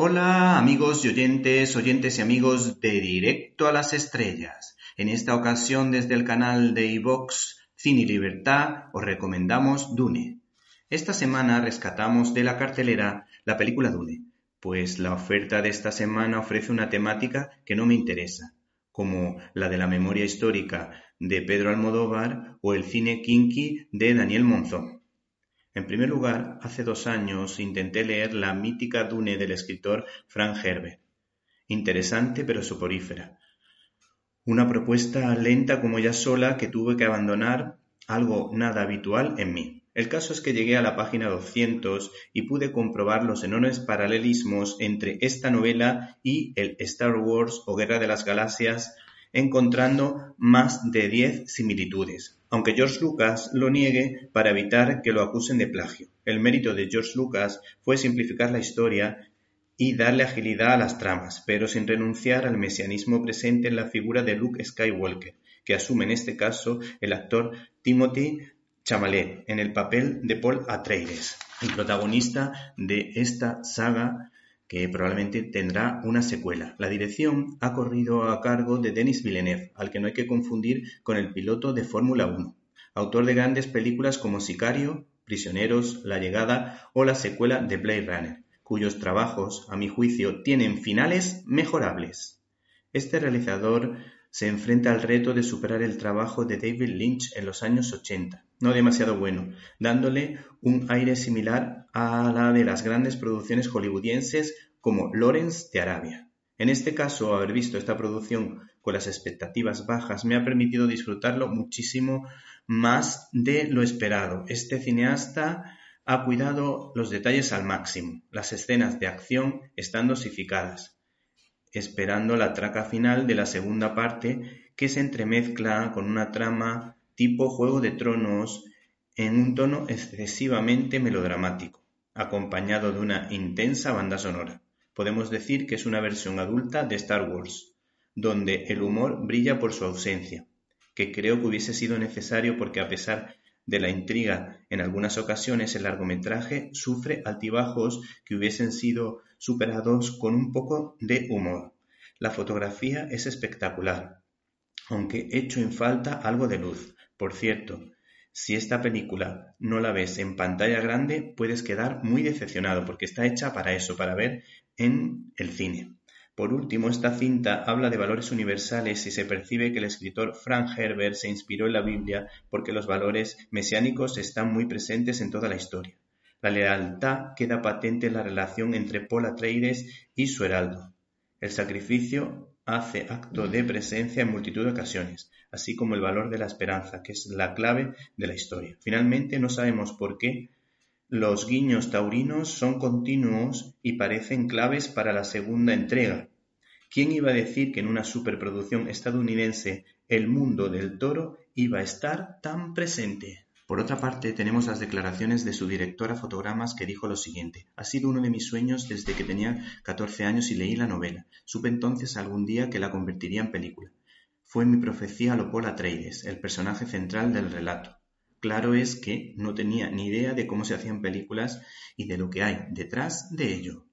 Hola amigos y oyentes, oyentes y amigos de Directo a las Estrellas. En esta ocasión desde el canal de iVox Cine y Libertad os recomendamos Dune. Esta semana rescatamos de la cartelera la película Dune, pues la oferta de esta semana ofrece una temática que no me interesa, como la de la memoria histórica de Pedro Almodóvar o el cine kinky de Daniel Monzón. En primer lugar, hace dos años intenté leer la mítica Dune del escritor Frank Herbert. Interesante pero soporífera. Una propuesta lenta como ya sola que tuve que abandonar, algo nada habitual en mí. El caso es que llegué a la página 200 y pude comprobar los enormes paralelismos entre esta novela y el Star Wars o Guerra de las Galaxias, encontrando más de diez similitudes aunque George Lucas lo niegue para evitar que lo acusen de plagio. El mérito de George Lucas fue simplificar la historia y darle agilidad a las tramas, pero sin renunciar al mesianismo presente en la figura de Luke Skywalker, que asume en este caso el actor Timothy Chalamet en el papel de Paul Atreides, el protagonista de esta saga que probablemente tendrá una secuela. La dirección ha corrido a cargo de Denis Villeneuve, al que no hay que confundir con el piloto de Fórmula 1, autor de grandes películas como Sicario, Prisioneros, La Llegada o la secuela de Blade Runner, cuyos trabajos, a mi juicio, tienen finales mejorables. Este realizador se enfrenta al reto de superar el trabajo de David Lynch en los años 80, no demasiado bueno, dándole un aire similar a la de las grandes producciones hollywoodienses como Lawrence de Arabia. En este caso, haber visto esta producción con las expectativas bajas me ha permitido disfrutarlo muchísimo más de lo esperado. Este cineasta ha cuidado los detalles al máximo, las escenas de acción están dosificadas, esperando la traca final de la segunda parte que se entremezcla con una trama tipo Juego de Tronos en un tono excesivamente melodramático, acompañado de una intensa banda sonora. Podemos decir que es una versión adulta de Star Wars, donde el humor brilla por su ausencia, que creo que hubiese sido necesario porque a pesar de la intriga en algunas ocasiones el largometraje sufre altibajos que hubiesen sido superados con un poco de humor. La fotografía es espectacular, aunque echo en falta algo de luz, por cierto, si esta película no la ves en pantalla grande, puedes quedar muy decepcionado porque está hecha para eso, para ver en el cine. Por último, esta cinta habla de valores universales y se percibe que el escritor Frank Herbert se inspiró en la Biblia porque los valores mesiánicos están muy presentes en toda la historia. La lealtad queda patente en la relación entre Paul Atreides y su heraldo. El sacrificio hace acto de presencia en multitud de ocasiones, así como el valor de la esperanza, que es la clave de la historia. Finalmente, no sabemos por qué los guiños taurinos son continuos y parecen claves para la segunda entrega. ¿Quién iba a decir que en una superproducción estadounidense el mundo del toro iba a estar tan presente? Por otra parte, tenemos las declaraciones de su directora Fotogramas que dijo lo siguiente: Ha sido uno de mis sueños desde que tenía 14 años y leí la novela. Supe entonces algún día que la convertiría en película. Fue mi profecía a Atreides, el personaje central del relato. Claro es que no tenía ni idea de cómo se hacían películas y de lo que hay detrás de ello.